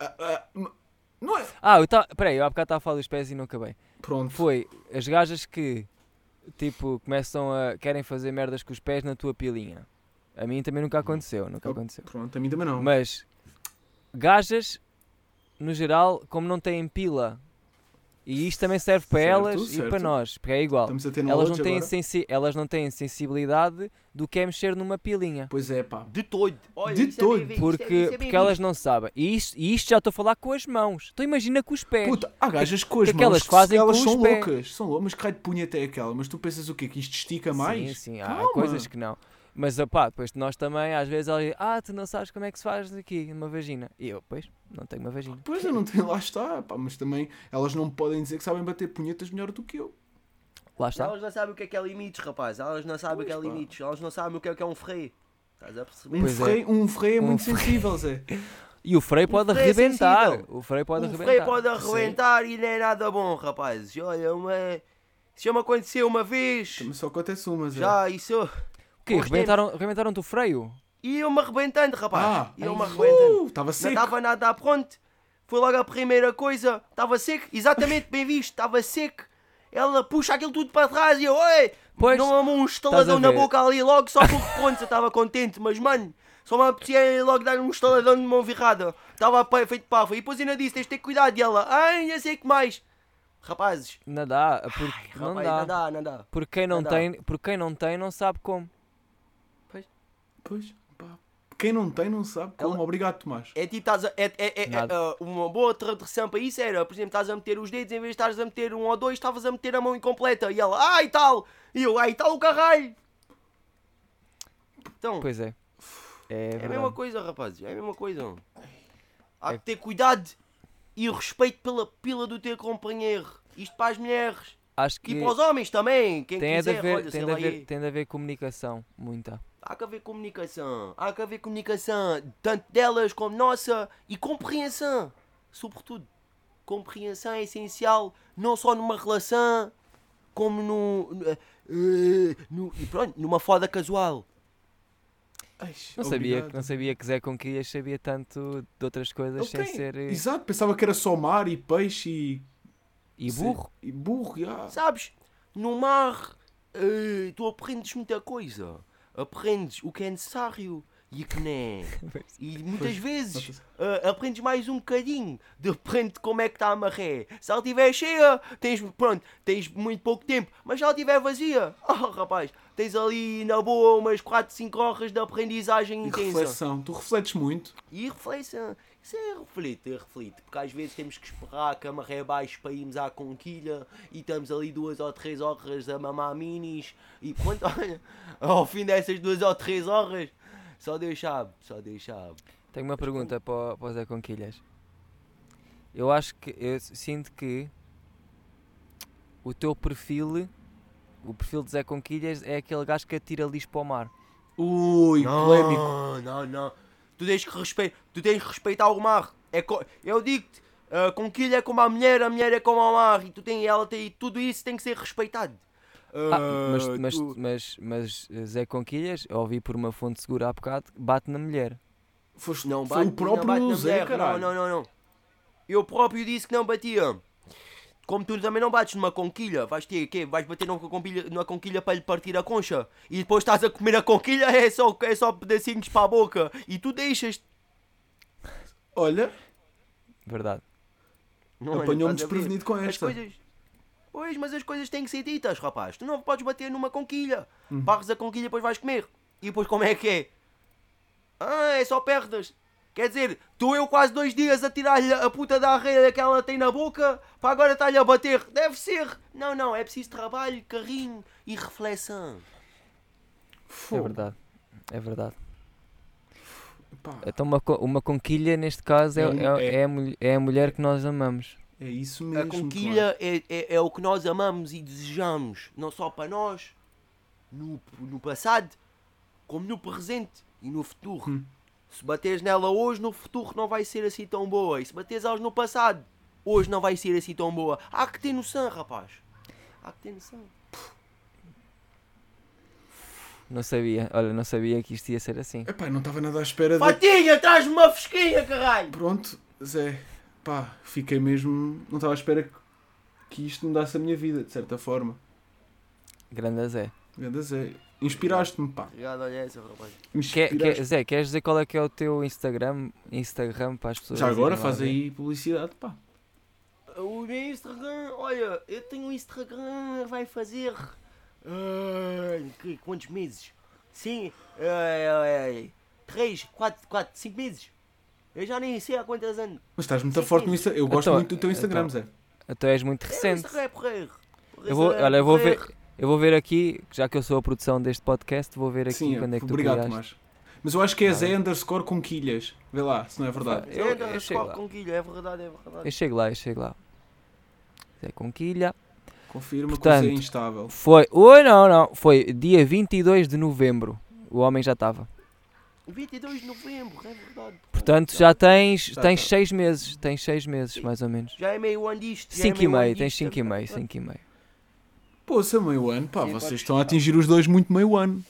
ah, ah, não é. Ah, eu tá, peraí, eu há bocado estava a falar dos pés e não acabei. Pronto. Foi as gajas que, tipo, começam a... querem fazer merdas com os pés na tua pilinha. A mim também nunca aconteceu, nunca Oh, aconteceu. Pronto, a mim também não. Mas, gajas, no geral, como não têm pila, e isto também serve para Certo, elas e certo. para nós, porque é igual. Estamos a ter Elas não, têm sensi elas não têm sensibilidade do que é mexer numa pilinha. Pois é, pá. De todo. Olha, De isso é todo. visto, isso é- Porque, isso é porque elas não sabem. E isto, e isto já estou a falar com as mãos. Então imagina com os pés. Puta, há gajas com as que é que mãos elas que fazem elas são pés? loucas. São loucas. Mas que raio de punheta é aquela? Mas tu pensas o quê? Que isto estica mais? Sim, sim, há Calma. coisas que não. Mas pá, depois de nós também, às vezes diz, ah, tu não sabes como é que se faz aqui, uma vagina. E eu, pois, não tenho uma vagina. Pois eu não tenho, lá está, pá, mas também elas não podem dizer que sabem bater punhetas melhor do que eu. Lá está. Elas não sabem o que é que é limites, rapaz. Elas não sabem o que é Pois, pá. limites. Elas não sabem o que é que é um freio. Estás a perceber? Um Pois é. freio, um freio é Um muito freio. sensível, Zé. E o freio pode freio é arrebentar. o freio pode o arrebentar. freio pode arrebentar e não é nada bom, rapazes. Olha, uma... isso já me aconteceu uma vez. Também só acontece uma, Zé. Já, isso... Bons Arrebentaram- Arrebentaram-te o freio? E eu-me arrebentando, rapaz. Ah, e eu-me ai, arrebentando. uh, estava Não seco. estava nada pronto. Foi logo a primeira coisa. Estava seco. Exatamente, bem visto. Estava seco. Ela puxa aquilo tudo para trás e eu, oi! Pois, não amo um estaladão na boca ali logo, só porque pronto, eu estava contente. Mas, mano, só me apetecia logo dar um estaladão de mão virrada. Estava feito pava. E depois ainda disse, tens de ter cuidado. E ela, ai, já sei que mais. Rapazes, Não dá, porque não rapaz, dá. não dá, não dá. Porque quem não, Não dá. tem, porque quem não tem não sabe como. Pois, pá. Quem não tem não sabe como. Ela- Obrigado, Tomás. É tipo, estás a, é, é, é- é, ah, uma boa tradução para isso era, por exemplo, estás a meter os dedos, em vez de estás a meter um ou dois, estavas a meter a mão incompleta. E ela, ai tal! E eu, ai tal o caralho! Então, Pois é. É, é a mesma coisa, rapazes, é a mesma coisa. Há É- que ter cuidado e respeito pela pila do teu companheiro. Isto para as mulheres. acho que E para os homens também, quem tem, de quiser, haver, olha, tem, de haver, aí. tem de haver comunicação, muita. Há que haver comunicação, há que haver comunicação, tanto delas como nossa, e compreensão, sobretudo. Compreensão é essencial, não só numa relação, como no, no, eh, no- e pronto, numa foda casual. Não sabia, não sabia que Zé Conquilhas sabia tanto de outras coisas Ele sem ser. eh, Exato, pensava que era só mar e peixe e. E Sim, burro. E burro, já. Sabes, no mar, eh, tu aprendes muita coisa. Aprendes o que é necessário e o que não é. E muitas vezes ah, aprendes mais um bocadinho. Depende como é que está a maré. Se ela estiver cheia, tens, pronto, tens muito pouco tempo. Mas se ela estiver vazia, oh rapaz, tens ali na boa umas 4, 5 horas de aprendizagem E intensa. reflexão. Tu refletes muito. E reflexão. Isso é reflete, é reflete. Porque às vezes temos que esperar a maré baixe para irmos à conquilha e estamos ali duas ou três horas a mamar minis. E quando, olha, ao fim dessas duas ou três horas, só Deus sabe, só Deus sabe. Tenho uma pergunta para, o- para o Zé Conquilhas. Eu acho que. Eu sinto que. O teu perfil. O perfil de Zé Conquilhas é aquele gajo que atira lixo para o mar. Ui, polémico. Não, não, não. Tu tens que respeitar, tu tens que respeitar o mar. É co- eu digo-te, a conquilha é como a mulher, a mulher é como o mar e tu tem, ela tem, tudo isso tem que ser respeitado. Ah, mas, Ah, mas, tu- mas, mas eh, Zé Conquilhas, eu ouvi por uma fonte segura há bocado, bate na mulher. Foste, não foi bate, o próprio não bate na Zé, mulher. caralho. Não, não, não, não. Eu próprio disse que não batia. Como tu também não bates numa conquilha, vais ter quê? Vais bater numa conquilha, numa conquilha para lhe partir a concha e depois estás a comer a conquilha, é só, é só pedacinhos para a boca e tu deixas. Olha, Verdade. Apanhou-me desprevenido com esta. coisas. Pois, mas as coisas têm que ser ditas, rapaz. Tu não podes bater numa conquilha. Hum. Barres a conquilha e depois vais comer. E depois como é que é? Ah, é só perdas. Quer dizer, estou eu quase dois dias a tirar-lhe a puta da arreia que ela tem na boca para agora estar-lhe a bater. Deve ser. Não, não, é preciso trabalho, carinho e reflexão. É verdade. É verdade. Pá, Então uma, uma conquilha neste caso é, É é, é- é a, é a mulher que nós amamos. é isso A mesmo. conquilha é, é, é o que nós amamos e desejamos, não só para nós, no, no passado, como no presente e no futuro. Hum. Se bateres nela hoje, no futuro não vai ser assim tão boa. E se bateres elas no passado, hoje não vai ser assim tão boa. Há que ter noção, rapaz. Há que ter noção. Não sabia, olha, não sabia que isto ia ser assim. Epá, não estava nada à espera de... Fatinha, traz-me uma fresquinha, caralho! Pronto, Zé, pá, fiquei mesmo... Não estava à espera que, que isto mudasse a minha vida, de certa forma. Grande Zé. Grande Zé, inspiraste-me, pá. Obrigado, olha essa, rapaz. Que, Inspiraste. que, Zé, queres dizer qual é que é o teu Instagram, Instagram para as pessoas? Já agora faz ver? aí publicidade, pá. O meu Instagram, olha, eu tenho um Instagram, vai fazer. que- quantos meses? Sim, ah, 3, 4, 4, 5 meses. Eu já nem sei há quantos anos. Mas estás muito forte sim. no Instagram. Eu gosto Então, muito do teu Instagram, então, Zé. Então és muito É, recente. Instagram é porreiro. Eu vou, é olha, eu vou ver. Eu vou ver aqui, já que eu sou a produção deste podcast, vou ver aqui Sim, quando é que tu obrigado, criaste. Tomás. Mas eu acho que é Tá Zé underscore conquilhas. Vê lá, se não é verdade. Eu- Eu, eu eu, chego lá. com quilha, é verdade, é verdade. Eu chego lá, eu chego lá. Zé Conquilha. Confirma Portanto, que o Zé é instável. Foi, oi não, não, foi dia 22 de novembro. O homem já estava. 22 de novembro, é verdade. Portanto, já tens, Já tens tá. seis meses. Tens seis meses, mais ou menos. Já é meio ano disto. já é 5 e meio tens disto, 5 e é meio, verdade. 5 e meio. Poça, meio ano, pá, Sim, vocês estão a atingir os dois muito meio ano.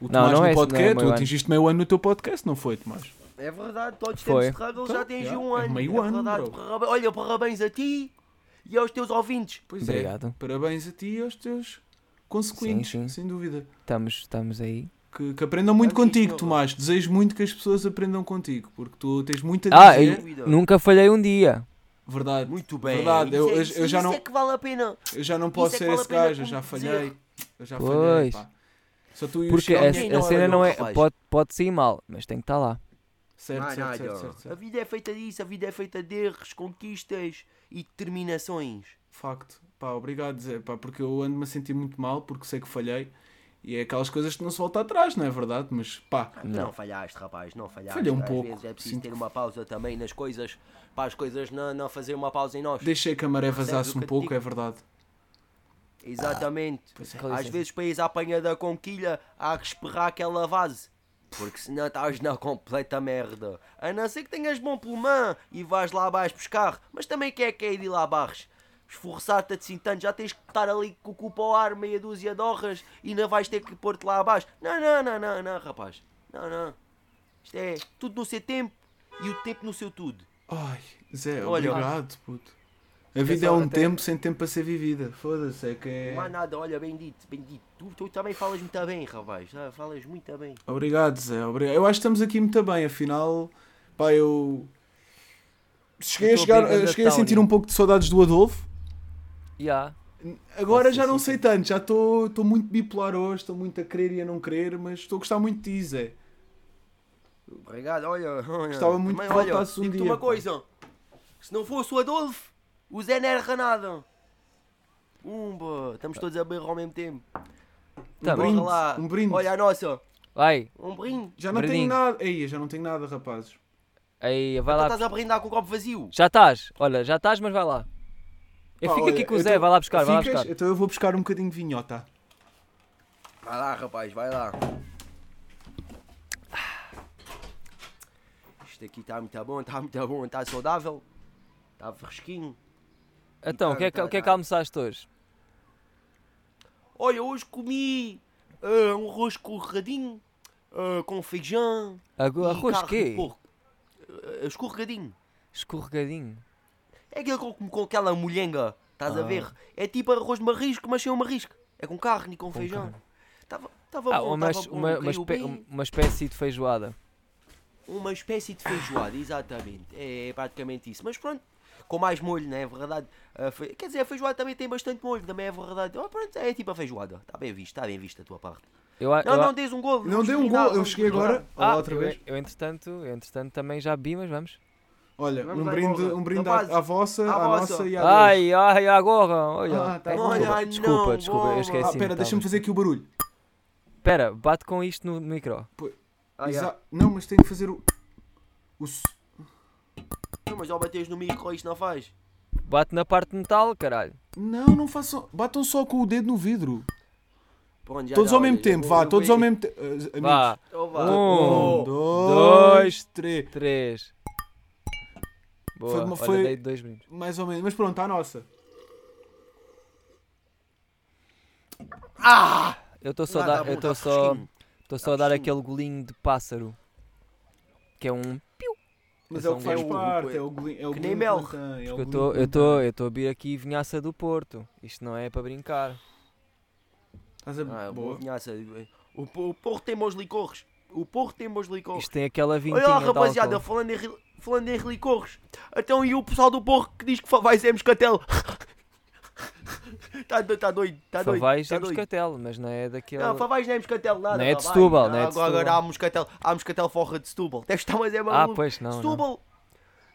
O Não, Tomás não no é- não é podcast, tu atingiste meio ano no teu podcast, não foi, Tomás? É verdade, todos Foi. temos struggles, já Então, tens já, um é ano. meio ano, verdade. Olha, parabéns a ti e aos teus ouvintes. Pois Obrigado. é. Parabéns a ti e aos teus consequentes, Sim, sim. sem dúvida. Estamos, estamos aí. Que, que aprendam muito Vamos contigo, isto, Tomás. Desejo muito que as pessoas aprendam contigo, porque tu tens muito a Ah, dizer. nunca falhei um dia. Verdade. Muito bem. Verdade, eu- Isso é- eu- isso- eu já isso não- é que vale a pena. Eu já não posso é que ser vale a esse gajo, eu já falhei. Eu já falhei, Pois. pá. Só tu e o Porque a, a não cena não é. Pode, pode sair mal, mas tem que estar lá. Certo, Não, certo, não, certo, não. certo, A certo. vida é feita disso, a vida é feita de erros, conquistas e determinações. Facto. Pá, obrigado, Zé, pá, porque eu ando-me a sentir muito mal, porque sei que falhei. E é aquelas coisas que não se volta atrás, não é verdade? Mas pá, Ah, Não. não falhaste, rapaz, não falhaste. Falhei um Às pouco, vezes é preciso sinto ter uma pausa também nas coisas, para as coisas não, não fazer uma pausa em nós. deixei que a maré vazasse um pouco, digo? é verdade. Exatamente. Pois é. Às vezes para ires à apanha da conquilha há que esperar aquela vase. Porque senão estás na completa merda. A não ser que tenhas bom pulmão e vais lá abaixo buscar. Mas também quem é que é ir lá abaixo? Esforçar-te assim tanto, já tens que estar ali com o cu para o ar, meia dúzia de honras e ainda vais ter que pôr-te lá abaixo. Não, não, não, não, não, rapaz. Não, não. Isto é tudo no seu tempo e o tempo no seu tudo. Ai, Zé, Olha, obrigado, puto. A vida é um até- tempo sem tempo para ser vivida. Foda-se, é que é. Não há nada, olha, bem dito, bem dito. Tu, tu também falas muito bem, rapaz. Ah, Falas muito bem. Obrigado, Zé. Obrigado. Eu acho que estamos aqui muito bem, afinal. Pá, eu. Cheguei, a, Estou chegar, eh, cheguei a Townie. sentir um pouco de saudades do Adolfo. Ya. Agora Sim, já não sei tanto, já estou muito bipolar hoje, estou muito a querer e a não querer, mas estou a gostar muito de ti, Zé. Obrigado, olha. olha Gostava muito também, que olha, voltasse um dia, uma pá. coisa. Se não fosse o Adolfo, o Zé não era nada. Umba, estamos todos a beber ao mesmo tempo. Tá um bom. brinde, lá. um brinde. Olha a nossa. Vai, Um brinde. já não brindinho. tenho nada. Ei, já não tenho nada, rapazes. aí, vai Tu lá. estás a brindar com o copo vazio. Já estás, olha, já estás, mas vai lá. Eu Pá, fico olha, aqui com o Zé, tô- vai lá buscar, vai lá Ficas? buscar. Então eu vou buscar um bocadinho de vinhota. Vai lá, rapaz, vai lá. Isto aqui está muito bom, está muito bom, está saudável. Está fresquinho. Então, o que, é que, tá, que é que tá. almoçaste hoje? Olha, hoje comi ah, um arroz escorregadinho, ah, com feijão. Ago- e Arroz quê? porco. Ah, escorregadinho. Escorregadinho. É aquele com, com aquela molhenga, estás a Ah. ver? É tipo arroz de marisco, mas sem o marisco. É com carne e com, feijão. carne. Estava tava Ah, bom, uma, bom, uma, uma, espé- bem. uma espécie de feijoada. Uma espécie de feijoada, exatamente. É praticamente isso. Mas pronto, com mais molho, não é verdade? A fe- Quer dizer, a feijoada também tem bastante molho, também é verdade. Oh, pronto, é tipo a feijoada. Está bem visto, está bem visto a tua parte. Eu, Não, eu, não dês um golo. Não dei um gol, eu cheguei agora. Ah, outra eu, vez. eu, entretanto, eu entretanto também já vi, mas vamos. Olha, Vamos um brinde, um brinde Então à, à vossa, À à, vossa. nossa e à. Ai, ai, agora, olha. Ah, tá É, desculpa, Ai, desculpa, não, desculpa, eu esqueci. Ah, pera, deixa-me fazer aqui o barulho. Espera, bate com isto no micro. Ah. Exa- Não, mas tenho que fazer o. o s- Não, mas ao bateres no micro isto não faz. Bate na parte de metal, caralho. Não, não façam. Batam só com o dedo no vidro. Pronto, já Todos dá, ao mesmo já tempo, vou- vá, todos ao mesmo tempo. Vá, Então vá. Um, Um, dois, dois, três. três. Boa, Foi uma- olha, foi- dei dois minutos. Mais ou menos. Mas pronto, à nossa. Ah! Eu estou só, a tá bom, eu estou tá só, fresquinho. Estou só a dar aquele golinho de pássaro. Que é um. Mas É é o que faz parte. É o golinho. É o Que nem mel. que mantém, é Eu estou que eu estou mantém. eu estou a vir aqui vinhaça do Porto. Isto não é para brincar. Estás a. Ah, boa Boa. vinhaça. O, o porro tem bons licores. O porro tem bons licores. Isto tem aquela vintinha Olha lá, rapaziada, falando em, ri- falando em licores. Então, e o pessoal do porro que diz que vai ser moscatel? Está doido, está doido, está doido. Favais tá é moscatel, mas não é daquele... Não, Favais não é moscatel, nada. Não é de Favais. Setúbal, não é de Agora, agora há moscatel, há moscatel forra de Setúbal. Deve estar, mas é Ah, maluco. pois não, não. Setúbal,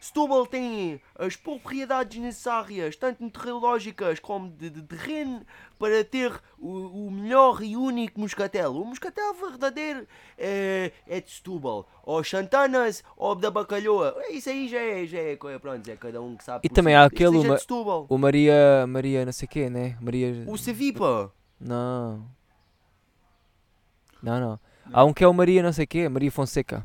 Setúbal tem as propriedades necessárias, tanto meteorológicas como de, de terreno, para ter o, o melhor e único moscatel. O moscatel verdadeiro é, é de Setúbal, ou Chantanas, ou da Bacalhoa. Isso aí já é, já é, co- pronto, é cada um que sabe. E também há aquele de Setúbal. O Maria... Maria não sei o quê, né? Maria... O Sevipa. Não. Não, não. Há um que é o Maria não sei o quê, Maria Fonseca.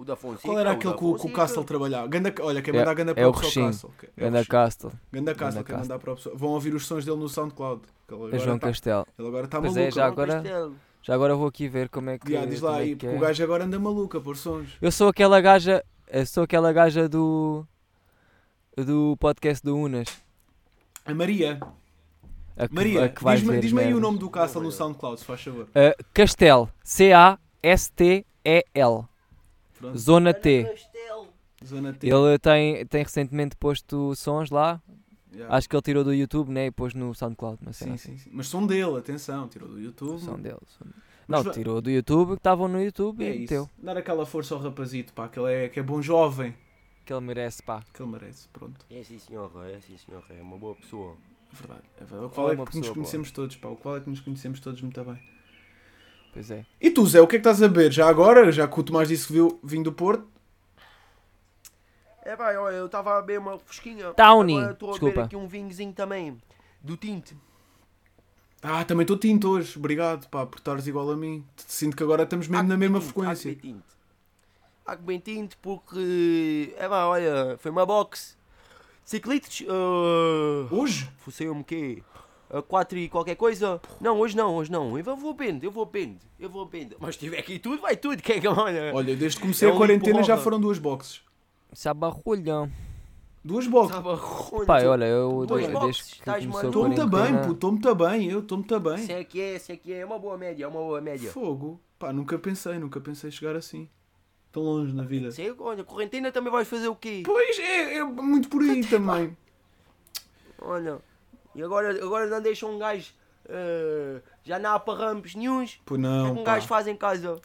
O da Fonseca. Qual era aquele que o- que o Fonseca. Castle trabalhava? Ganda, olha, quem É- manda a ganda é para o Rechim. Castle. é o Ganda Rechim. Castle. Ganda Castle, quem mandar para o pessoal. Vão ouvir os sons dele no SoundCloud. É agora João tá- Castelo. ele agora está Pois maluco. é, já agora- Castelo. Já agora vou aqui ver como é que... Yeah, diz lá é aí, porque é. o gajo agora anda maluco a pôr sons. Eu sou aquela gaja... Eu sou aquela gaja do... Do podcast do Unas. A Maria. A que, Maria, diz-me diz-me aí o nome do Castle no. SoundCloud, se faz favor. Uh, Castel. C-A-S-T-E-L. Pronto. Zona T. Zona T. Ele tem, tem recentemente posto sons lá. Yeah. Acho que ele tirou do YouTube né, e pôs no SoundCloud. Mas Sim, sim, sim. Mas som dele, atenção, tirou do YouTube. Som dele. Mas Não, va- tirou do YouTube, que estavam no YouTube É e isso. meteu. Dar aquela força ao rapazito, pá, que ele é, que é bom jovem. Que ele merece, pá. Que ele merece, pronto. É sim senhor, é sim senhor, é uma boa pessoa. É verdade. É verdade. O qual é, uma que nos pessoa conhecemos todos, pá. O qual é que nos conhecemos todos muito bem. Pois é. E tu, Zé, o que é que estás a beber? Já agora, já que o Tomás disse que viu, vim do Porto. É pá, olha, eu estava a beber uma fresquinha. Townie, Agora estou a desculpa. aqui um vinhozinho também. Do Tinte. Ah, também estou tinto hoje. Obrigado, pá, por estares igual a mim. Sinto que agora estamos mesmo Há na mesma frequência. Há que bem tinto. Há que bem tinto porque. É pá, olha, foi uma box. Ciclitos. Uh, Hoje? Fossei-me quê? A 4 e qualquer coisa? Não, hoje não, hoje não. Eu vou bendo, eu vou bendo, eu vou bendo. Mas se tiver aqui tudo, vai tudo. Quem é que olha? Olha, desde que comecei É a quarentena já foram duas boxes. Sabe a rolhão. Duas boxes. Ruim. Pá, olha, eu Dois desde boxes, que começou maluco. Estou-me quarentena- puto, estou-me bem, eu estou-me bem. Se é que é, se é que é. É uma boa média, é uma boa média. Fogo. Pá, nunca pensei, nunca pensei chegar assim. Tão longe na vida. Sei, olha, quarentena também vais fazer o quê? Pois, é, é muito por aí também. Olha, e agora, agora não deixam um gajo. eh, já não há parrampos nenhuns. Pois O que é não, um pá. gajo faz em casa?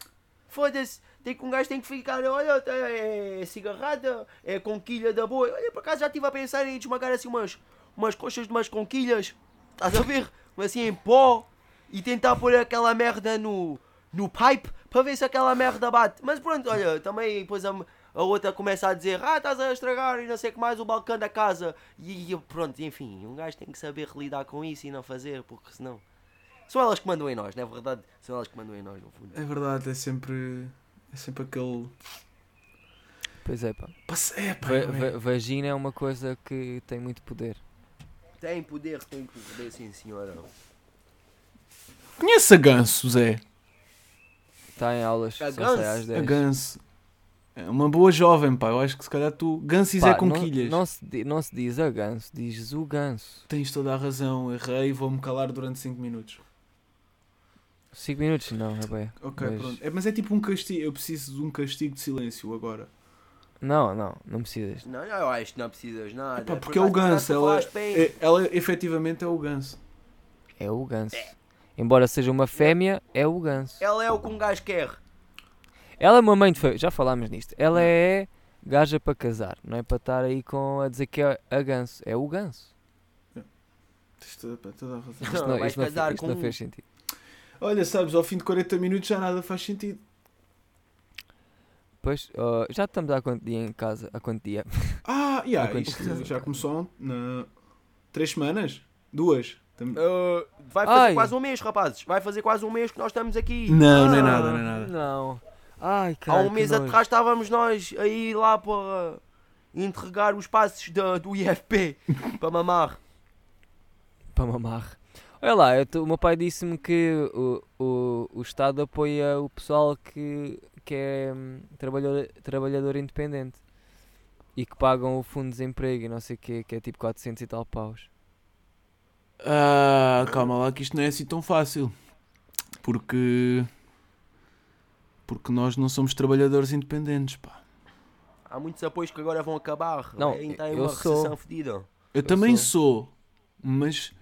Foda-se, tem que um gajo tem que ficar, olha, tá, é cigarrada, é conquilha da boa. Olha, por acaso já estive a pensar em desmagar assim umas, umas coxas de umas conquilhas, estás a ver? Assim em pó e tentar pôr aquela merda no, no pipe para ver se aquela merda bate. Mas pronto, olha, também depois a, a outra começa a dizer, ah, estás a estragar e não sei o que mais o balcão da casa. E, e pronto, enfim, um gajo tem que saber lidar com isso e não fazer, porque senão. São elas que mandam em nós, não é verdade? São elas que mandam em nós, no fundo. É verdade, é sempre. É sempre aquele. Pois é, pá. Passe- É, pá, Va- é. va- vagina é uma coisa que tem muito poder. Tem poder, tem poder, sim senhora. Conhece a Ganso, Zé? Está em aulas, A só Ganso? sai às A 10. Ganso. É uma boa jovem, pá. Eu acho que se calhar tu. Ganso e Pá, Zé não, Conquilhas. não, se, não se diz a ganso, dizes o ganso. Tens toda a razão. Errei. Vou-me calar durante 5 minutos. 5 minutos não, é bem. Ok, Mas- pronto. É, mas é tipo um castigo. Eu preciso de um castigo de silêncio agora. Não, não, não precisas. Não, não, eu acho que não precisas nada. Epá, Por porque é o Ganso. Ela, é, ela efetivamente é o Ganso. É o ganso. Embora seja uma fêmea, é o ganso. Ela é o que um gajo quer. Ela é uma mãe de família, já falámos nisto. Ela é gaja para casar, não é para estar aí com a dizer que é a ganso. É o ganso. Tens toda, a razão. Isto Não, não, isto não, casar isto com não fez sentido. Olha, sabes, ao fim de 40 minutos já nada faz sentido. Pois, ó, já estamos há quanto dia em casa? Há quanto dia? Ah, yeah, Há quantos isto dias? já começou na... Três semanas? Duas? Tam- Uh, vai fazer Ai. quase um mês, rapazes. Vai fazer quase um mês que nós estamos aqui. Não, não é Ah, nada, não é nada. Não. Ai, Há um mês atrás estávamos nós aí lá para entregar os passos da- do IFP para mamar. Para mamar. Olha lá, eu tô- o meu pai disse-me que o, o, o Estado apoia o pessoal que, que é hum, trabalhador, trabalhador independente e que pagam o fundo de desemprego e não sei o que, que é tipo 400 e tal paus. Ah, calma lá que isto não é assim tão fácil. Porque... Porque nós não somos trabalhadores independentes, pá. Há muitos apoios que agora vão acabar. Não, entrar em eu uma recessão fedida. Eu, Eu também sou. sou. Mas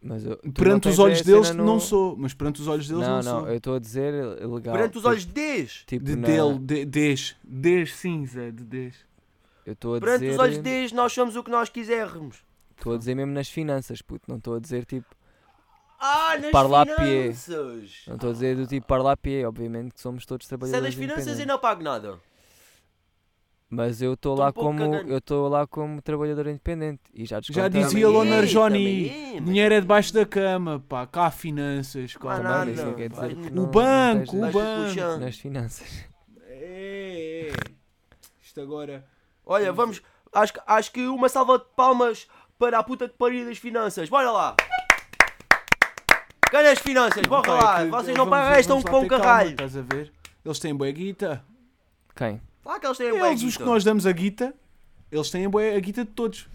Mas eu- perante os olhos deles cena não no- sou. Mas perante os olhos deles Não, não, não, sou. eu estou a dizer legal. Perante os tipo- olhos deles. tipo De na- dele, de, des. Des cinza, de des. Eu estou a Perante dizer. os olhos deles, nós somos o que nós quisermos. Estou a dizer mesmo nas finanças, puto. Não estou a dizer tipo. Ah, nas Parla a pie. finanças. Não estou a dizer do tipo parla a pie. Obviamente que somos todos Se é trabalhadores das finanças, independentes. não pago nada. Mas eu estou Tô lá um pouco como cagando. eu estou lá como trabalhador independente e já Já dizia Também Loner é, Johnny. é, mas- Dinheiro é debaixo da cama, pá. Cá há finanças, Há calma. nada. Isso não quer dizer que O não- não banco, o banco. nas finanças. É, é. Isto agora. Olha, vamos. Acho, que- acho que uma salva de palmas para a puta de pariu das finanças. Bora lá! Ganha as finanças, bora Pá, é lá! que- Vocês não vamos- pagam um vamos lá com ter o calma, caralho! Estás a ver? Eles têm boa guita. Quem? Claro que eles têm bué Eles, os que guita. nós damos a guita, eles têm a, bué- a guita de todos.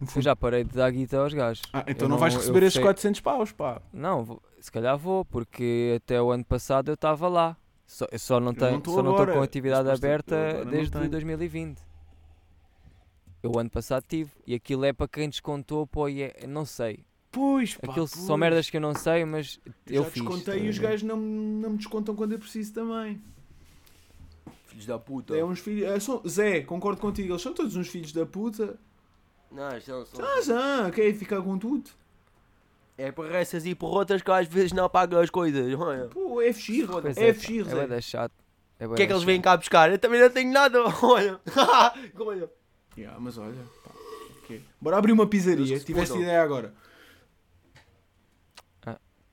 No Eu fundo. já parei de dar guita aos gajos. Ah, então Eu não, vais eu receber esses fechei- 400 paus, pá. Não, vou- se calhar vou, porque até o ano passado eu estava lá. Só, eu só não Eu tenho, tô só não estou agora. com atividade eu aberta agora não desde tenho. 2020. Eu o ano passado tive. E aquilo é para quem descontou, pô, e é- não sei. Pois, pá. Aquilo pois. são merdas que eu não sei, mas eu já fiz. descontei e os gajos não, não me descontam quando eu preciso também. Filhos da puta. É uns filhos. é, são- Zé, concordo contigo, eles são todos uns filhos da puta. Não, são, são... Ah, já, quer ficar com tudo? É por essas e por outras que às vezes não pagam as coisas. Olha. Pô, é FX, Pois é é, FX, é bué Zé. da chato. É O que é que eles vêm cá buscar? Eu também não tenho nada. Olha. Olha. Yeah, mas olha, pá, ok. Bora abrir uma pizzaria, tiveste ideia agora.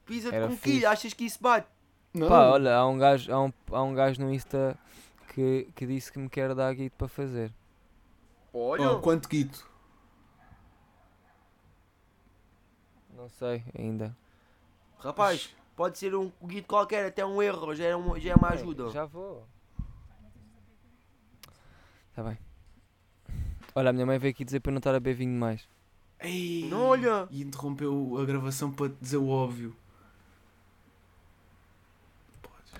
Pisa Era com fixe. quilho, achas que isso bate? Não. Pá, olha, há um gajo, há um, há um gajo no Insta que, que disse que me quer dar guito para fazer. Olha, Oh, quanto guito? Não sei ainda. rapaz, pode ser um guito qualquer, até um erro, já é, um, já é uma ajuda. Já vou. Tá bem. Olha, a minha mãe veio aqui dizer para eu não estar a beber vinho mais. Ei, Não, olha. E interrompeu a gravação para dizer o óbvio.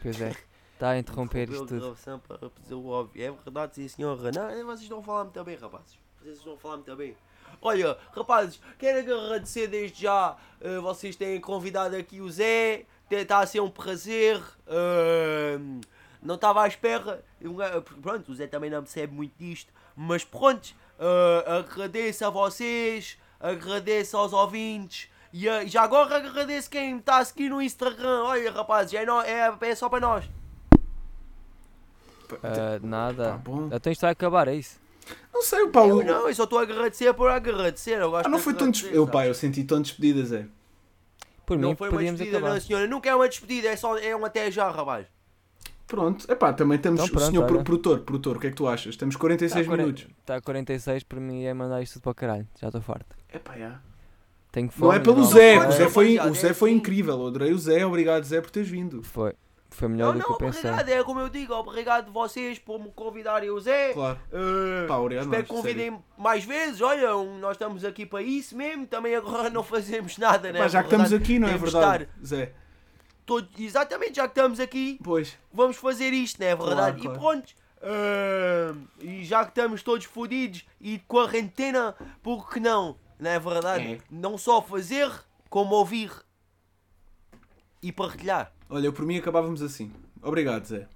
Pois é. Está a interromper isto tudo. para dizer o óbvio. É verdade, sim senhora. Não, vocês estão a falar muito bem, rapazes. Vocês estão a falar muito bem. Olha, rapazes, quero agradecer desde já. eh, vocês têm convidado aqui o Zé. Está a ser um prazer. Ahm, não estava à espera. Ga- Pronto, o Zé também não percebe muito disto. Mas pronto, ah, agradeço a vocês. Agradeço aos ouvintes. E ah, já agora agradeço quem me está a seguir no Instagram. Olha, rapazes, é, nó- é, é só para nós. Ah, nada. Tá bom. Então isto vai acabar, é isso? Não sei, o Paulo. Eu não, eu só estou a agradecer por agradecer. Eu gosto Ah, não de foi tão despedido. Eu, pá, eu senti tão despedida, Zé. Por Não mim, foi uma despedida, acabar. não, senhora. Nunca é uma despedida, é só é um até já, rapaz. Pronto. Epá, também temos Então pronto, o senhor olha. produtor. Produtor, o que é que tu achas? Temos 46 Tá a quaren- minutos. Está a 46, por mim é mandar isto tudo para o caralho. Já estou farto. Epá, já. Tenho fome. Não é pelo não- Zé. O Zé foi, o Zé é foi assim. incrível. Eu adorei o Zé. Obrigado, Zé, por teres vindo. Foi. Foi melhor Não, do que não, eu pensei. obrigado. É como eu digo, obrigado vocês por me convidarem o Zé. Claro. Uh, Pá, obrigado espero que convidem mais vezes. Olha, nós estamos aqui para isso mesmo. Também agora não fazemos nada, né? Pá, já que estamos aqui, não é verdade? Zé. Todo- exatamente, já que estamos aqui, Pois. vamos fazer isto, não é verdade? Claro, E pronto. uh, e já que estamos todos fodidos e de quarentena, por que não? Não é verdade? É. Não só fazer, como ouvir e partilhar. Olha, por mim acabávamos assim. Obrigado, Zé.